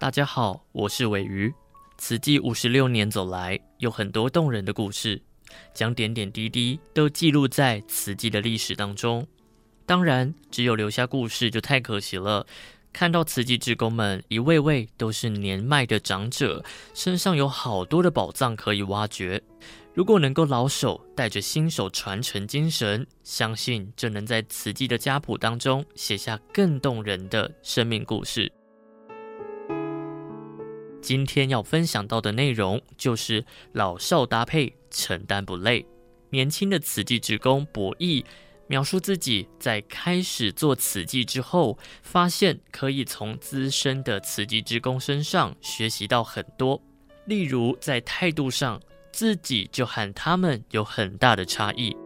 大家好，我是尾鱼。慈济五十六年走来，有很多动人的故事，将点点滴滴都记录在慈济的历史当中。当然，只有留下故事就太可惜了。看到慈济志工们一位位都是年迈的长者，身上有好多的宝藏可以挖掘。如果能够老手带着新手传承精神，相信就能在慈济的家谱当中写下更动人的生命故事。今天要分享到的内容就是老少搭配，承担不累。年轻的慈济职工博弈。描述自己在开始做慈济之后，发现可以从资深的慈济职工身上学习到很多。例如在态度上，自己就和他们有很大的差异。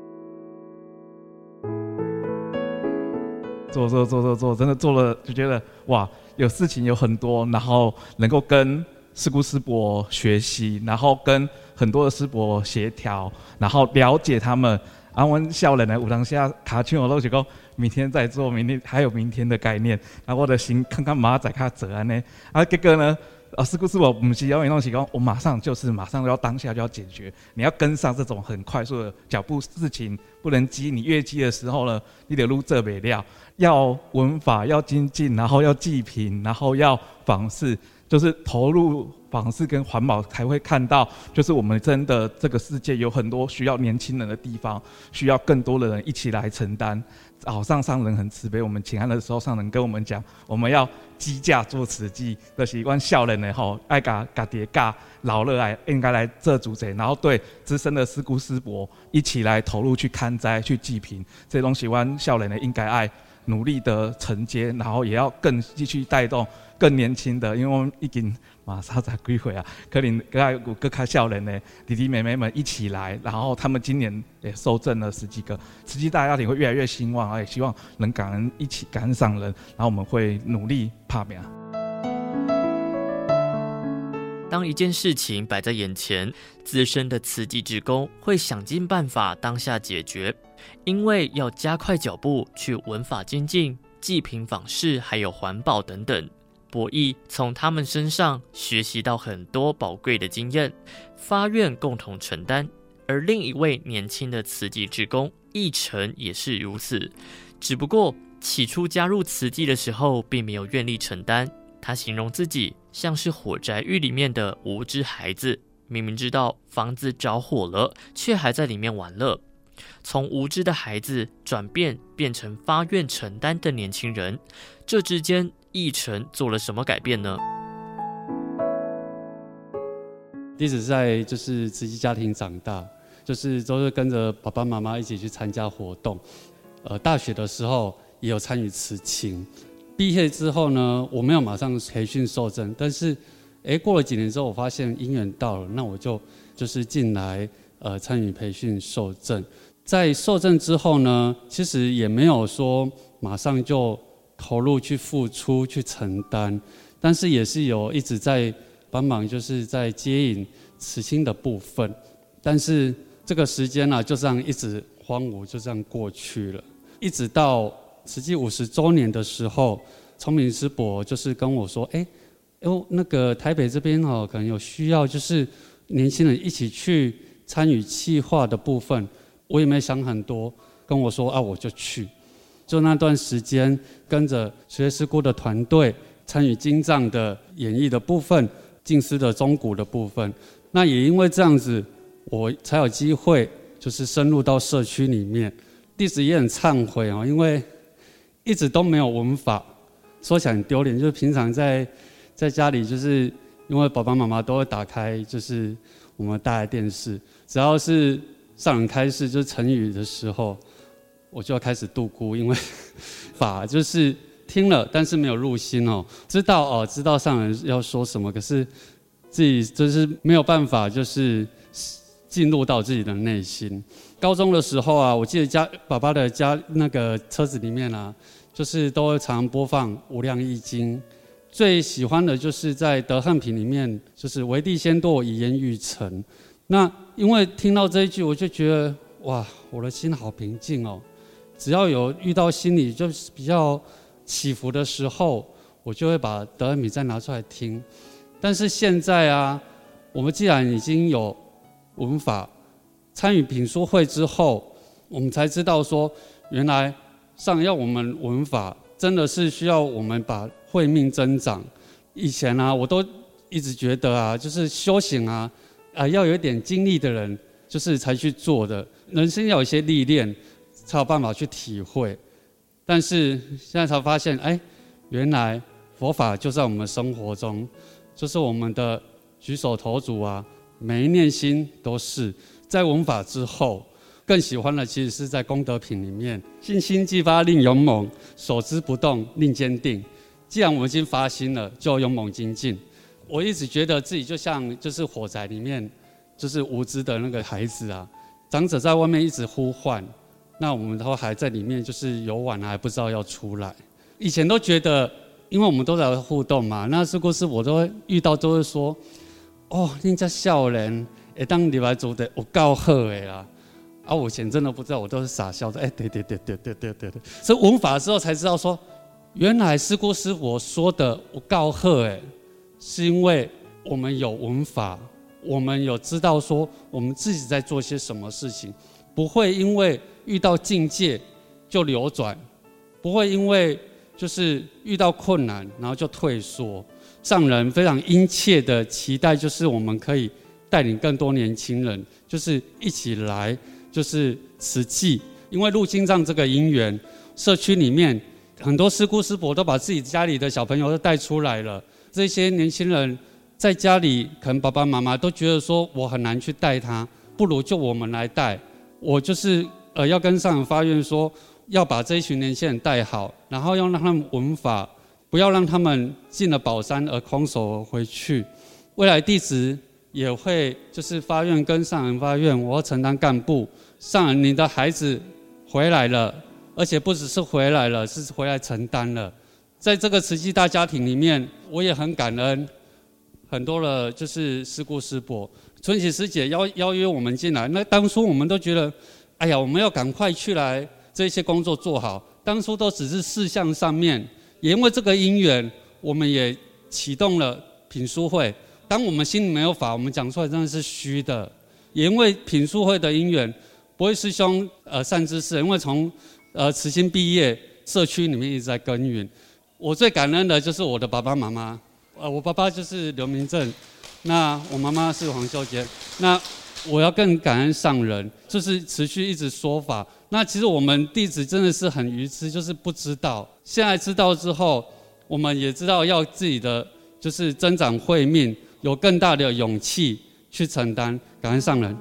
做做做做做，真的做了就觉得哇，有事情有很多，然后能够跟师姑师伯学习，然后跟很多的师伯协调，然后了解他们。啊，阮少年的有当下卡去，我都是讲明天再做，明天还有明天的概念。那，我的心看看马仔卡泽安呢。啊，结果呢，啊，是不是我不是要那种是讲，我马上就是马上要当下就要解决。你要跟上这种很快速的脚步，事情不能急。你越急的时候呢，你得撸这尾料，要文法要精进，然后要记平，然后要房事，就是投入。访视跟环保才会看到，就是我们真的这个世界有很多需要年轻人的地方，需要更多的人一起来承担。好，上上人很慈悲，我们请安的时候，上人跟我们讲，我们要积价做慈济的习惯，少年的吼爱家家爹家老了爱应该来做主者，然后对资深的师姑师伯一起来投入去看灾去济贫，这东西阮少年的应该爱努力的承接，然后也要更继续带动更年轻的，因为我们已经。马上在归回啊！可能各有各开少年的弟弟妹妹们一起来，然后他们今年也收证了十几个，慈济大家庭会越来越兴旺，也希望能感恩一起感恩上人，然后我们会努力拍拼。当一件事情摆在眼前，资深的慈济职工会想尽办法当下解决，因为要加快脚步去文法精进、济贫访视，还有环保等等。博弈从他们身上学习到很多宝贵的经验，发愿共同承担。而另一位年轻的慈济职工义成也是如此，只不过起初加入慈济的时候，并没有愿力承担。他形容自己像是火宅狱里面的无知孩子，明明知道房子着火了，却还在里面玩乐。从无知的孩子转变变成发愿承担的年轻人，这之间。义成做了什么改变呢？弟子在就是慈济家庭长大，就是都是跟着爸爸妈妈一起去参加活动。呃，大学的时候也有参与慈青。毕业之后呢，我没有马上培训受证，但是，哎，过了几年之后，我发现因缘到了，那我就就是进来呃参与培训受证。在受证之后呢，其实也没有说马上就。投入去付出去承担，但是也是有一直在帮忙，就是在接引慈心的部分。但是这个时间呢、啊，就这样一直荒芜，就这样过去了。一直到实际五十周年的时候，聪明师伯就是跟我说：“哎，哟，那个台北这边哦，可能有需要，就是年轻人一起去参与企划的部分。”我也没想很多，跟我说：“啊，我就去。”就那段时间，跟着学师姑的团队参与经藏的演绎的部分，静思的中古的部分。那也因为这样子，我才有机会就是深入到社区里面。弟子也很忏悔哦，因为一直都没有文法，说起来很丢脸。就是平常在在家里，就是因为爸爸妈妈都会打开就是我们大的电视，只要是上人开示就是成语的时候。我就要开始度孤，因为法就是听了，但是没有入心哦。知道哦，知道上人要说什么，可是自己就是没有办法，就是进入到自己的内心。高中的时候啊，我记得家爸爸的家那个车子里面啊，就是都会常播放《无量易经》，最喜欢的就是在德汉品里面，就是为地先堕，以言欲成。那因为听到这一句，我就觉得哇，我的心好平静哦。只要有遇到心里就是比较起伏的时候，我就会把德恩品再拿出来听。但是现在啊，我们既然已经有文法，参与品书会之后，我们才知道说，原来上要我们文法真的是需要我们把慧命增长。以前啊，我都一直觉得啊，就是修行啊，啊要有一点经历的人，就是才去做的。人生要有一些历练，才有办法去体会。但是现在才发现，哎，原来佛法就在我们生活中，就是我们的举手投足啊，每一念心都是。在文法之后，更喜欢的其实是在功德品里面，信心既发令勇猛，守之不动令坚定。既然我们已经发心了，就勇猛精进。我一直觉得自己就像就是火宅里面，就是无知的那个孩子啊，长者在外面一直呼唤。那我们都还在里面，就是游玩还不知道要出来。以前都觉得，因为我们都在互动嘛，那是不是我都遇到，都会说：“哦，人家少年，哎，当你来做的，我够好的啦。”啊，我以前真的不知道，我都是傻笑的。哎，对对对对对对对对。所以文法之后才知道说，原来师姑师我说的我够好哎，是因为我们有文法，我们有知道说我们自己在做些什么事情，不会因为。遇到境界就流转，不会因为就是遇到困难然后就退缩。上人非常殷切的期待，就是我们可以带领更多年轻人，就是一起来，就是慈济。因为入经藏这个因缘，社区里面很多师姑师伯都把自己家里的小朋友都带出来了。这些年轻人在家里，可能爸爸妈妈都觉得说我很难去带他，不如就我们来带。我就是。呃，要跟上人发愿说，要把这一群年轻人带好，然后要让他们闻法，不要让他们进了宝山而空手回去。未来弟子也会就是发愿跟上人发愿，我要承担干部。上人，你的孩子回来了，而且不只是回来了，是回来承担了。在这个慈济大家庭里面，我也很感恩，很多的就是师姑师伯、春喜师姐邀邀约我们进来，那当初我们都觉得。哎呀，我们要赶快去来这些工作做好。当初都只是事项上面，也因为这个因缘，我们也启动了品书会。当我们心里没有法，我们讲出来真的是虚的。也因为品书会的因缘，不会师兄呃善知识，因为从呃慈心毕业，社区里面一直在耕耘。我最感恩的就是我的爸爸妈妈，呃，我爸爸就是刘明正，那我妈妈是黄秀杰，那。我要更感恩上人，就是持续一直说法。那其实我们弟子真的是很愚痴，就是不知道。现在知道之后，我们也知道要自己的就是增长慧命，有更大的勇气去承担。感恩上人。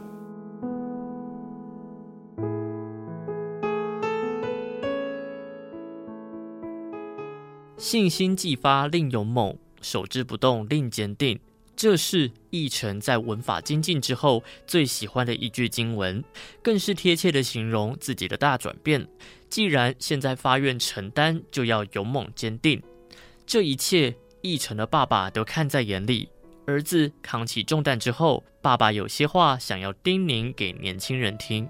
信心既发令勇猛，守之不动令坚定。这是义成在文法精进之后最喜欢的一句经文，更是贴切的形容自己的大转变。既然现在发愿承担，就要勇猛坚定。这一切，义成的爸爸都看在眼里。儿子扛起重担之后，爸爸有些话想要叮咛给年轻人听。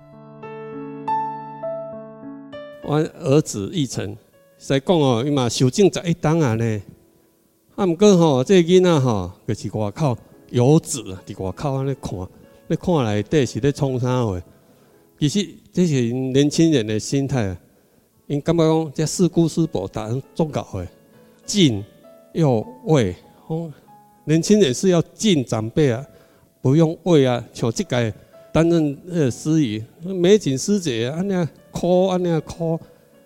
我儿子义成在讲哦，伊嘛修正十一档啊呢。啊，毋过吼，这囡仔吼，就是外口游子，伫外口安尼看，咧看内底是咧创啥话？其实这是年轻人的心态啊。因感觉讲，这四姑师伯答应做到的，敬又畏。哦，年轻人是要敬长辈啊，不用畏啊。像即个担任那个司仪，美景师姐安尼哭安尼哭，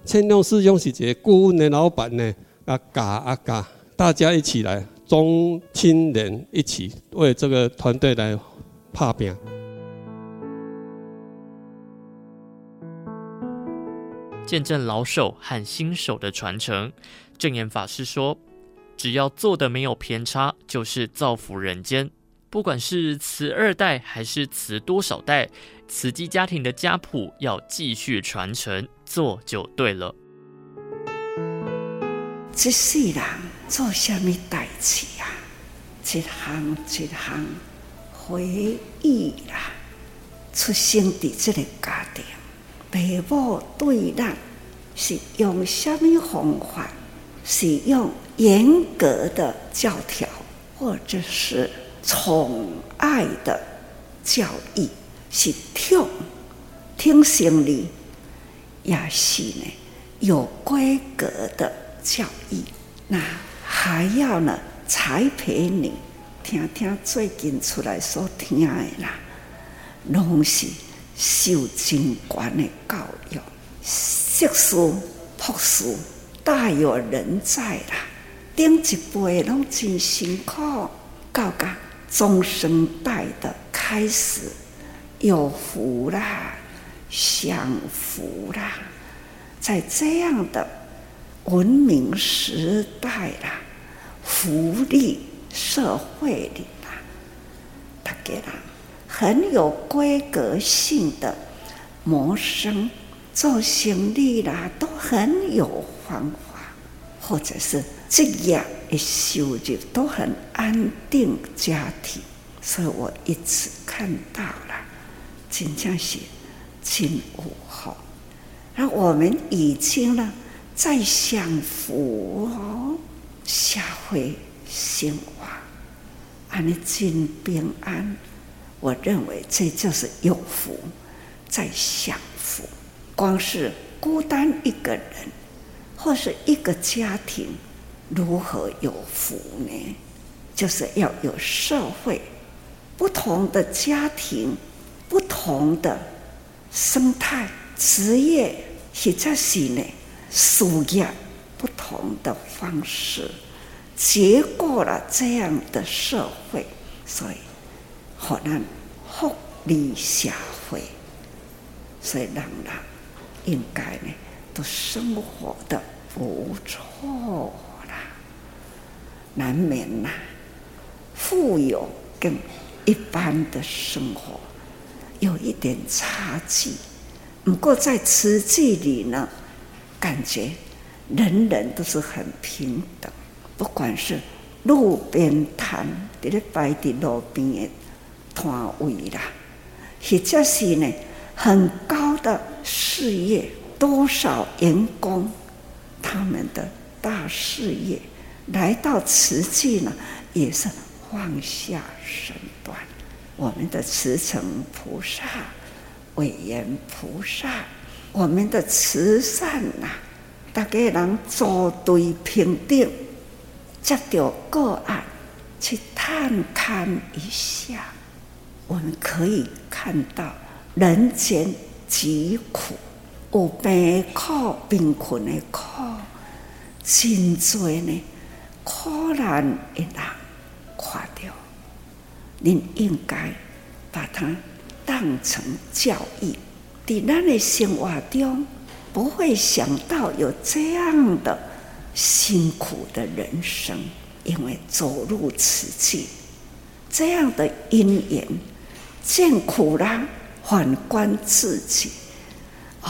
千亮师兄是一个顾问的老板呢，啊教啊教。大家一起来，中青年一起为这个团队来拍拼。见证老手和新手的传承，证言法师说：“只要做的没有偏差，就是造福人间。不管是慈二代还是慈多少代，慈济家庭的家谱要继续传承，做就对了。”这世人做什么代志啊？一项一项回忆啦。出生在这个家庭，父母对咱是用什么方法是用严格的教条，或者是宠爱的教育，是听听心里，也是呢有规格的教育。那还要呢栽培你，听听最近出来所听的啦，拢是受精观的教育，硕士、博士大有人在啦。顶一辈拢真辛苦，到个中生代的开始有福啦，享福啦，在这样的文明时代啦，福利社会里啦，大家啦，很有规格性的谋生、做生意啦，都很有方法，或者是职业的收入都很安定，家庭，所以我一直看到了，真正是真有福。那我们已经呢，在享福哦，社会兴旺，安尼真平安。我认为这就是有福，在享福。光是孤单一个人，或是一个家庭，如何有福呢？就是要有社会，不同的家庭，不同的生态、职业，或者是呢。输入不同的方式，结过了这样的社会，所以可能福利社会，所以人人应该呢都生活的不错啦，难免呐，富有跟一般的生活有一点差距，不过在慈济里呢。感觉人人都是很平等，不管是路边摊，在咧摆在路边的摊位啦，或者是呢很高的事业，多少员工，他们的大事业来到慈济呢，也是放下身段。我们的慈诚菩萨、伟严菩萨。我们的慈善呐、大家人组队平等，接到个案去探看一下，我们可以看到人间疾苦，有病苦、贫困的苦，真多呢，苦难的人看到，您应该把它当成教育。在咱的生活中，不会想到有这样的辛苦的人生，因为走入此境，这样的因缘，见苦了，反观自己，哦，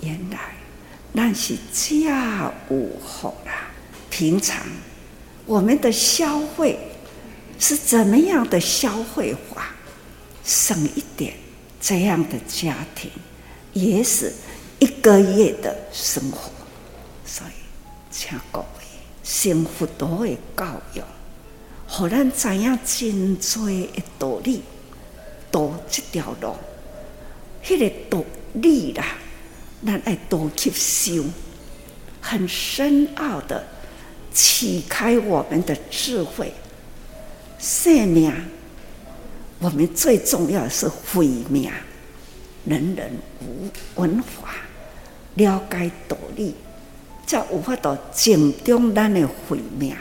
原来那是家务好啦。平常我们的消费是怎么样的消费法？省一点。这样的家庭也是个月的生活，所以请各位幸福多的教育，让咱知影真多的道理，多这条路，那个道理啦，咱爱多吸收，很深奥的启开我们的智慧，生命。我们最重要的是慧命，人人无文化，了解道理，才有法度正中咱的慧命。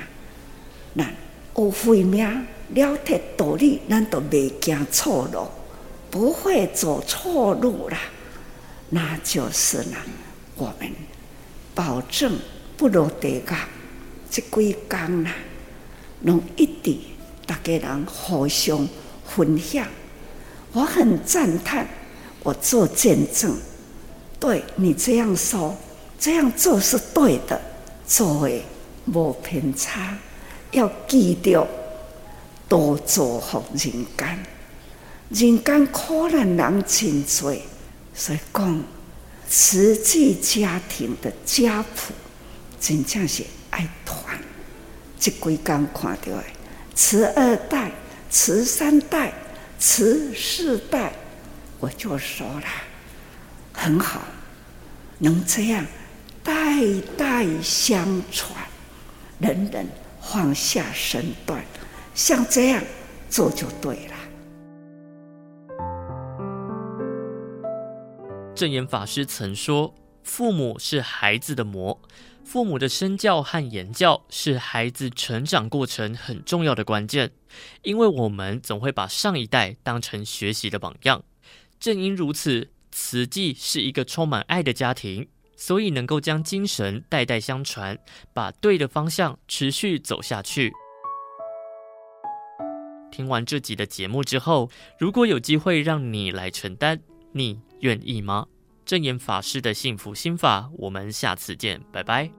咱有慧命，了解道理，咱就未行错路，不会走错路啦。那就是呢，我们保证不落地狱，这几工啦，拢一直大家人互相。分享，我很赞叹，我做见证，对你这样说，这样做是对的，做的无偏差，要记得多造福人间，人间苦难人真多，所以讲，慈济家庭的家谱真正是爱团。这几天看到的，慈二代、慈三代、慈四代，我就说了，很好，能这样代代相传，人人放下身段，像这样做就对了。证言法师曾说：“父母是孩子的模，父母的身教和言教是孩子成长过程很重要的关键。因为我们总会把上一代当成学习的榜样。正因如此，慈济是一个充满爱的家庭，所以能够将精神代代相传，把对的方向持续走下去。”听完这集的节目之后，如果有机会让你来承担，你愿意吗？正言法师的幸福心法，我们下次见，拜拜。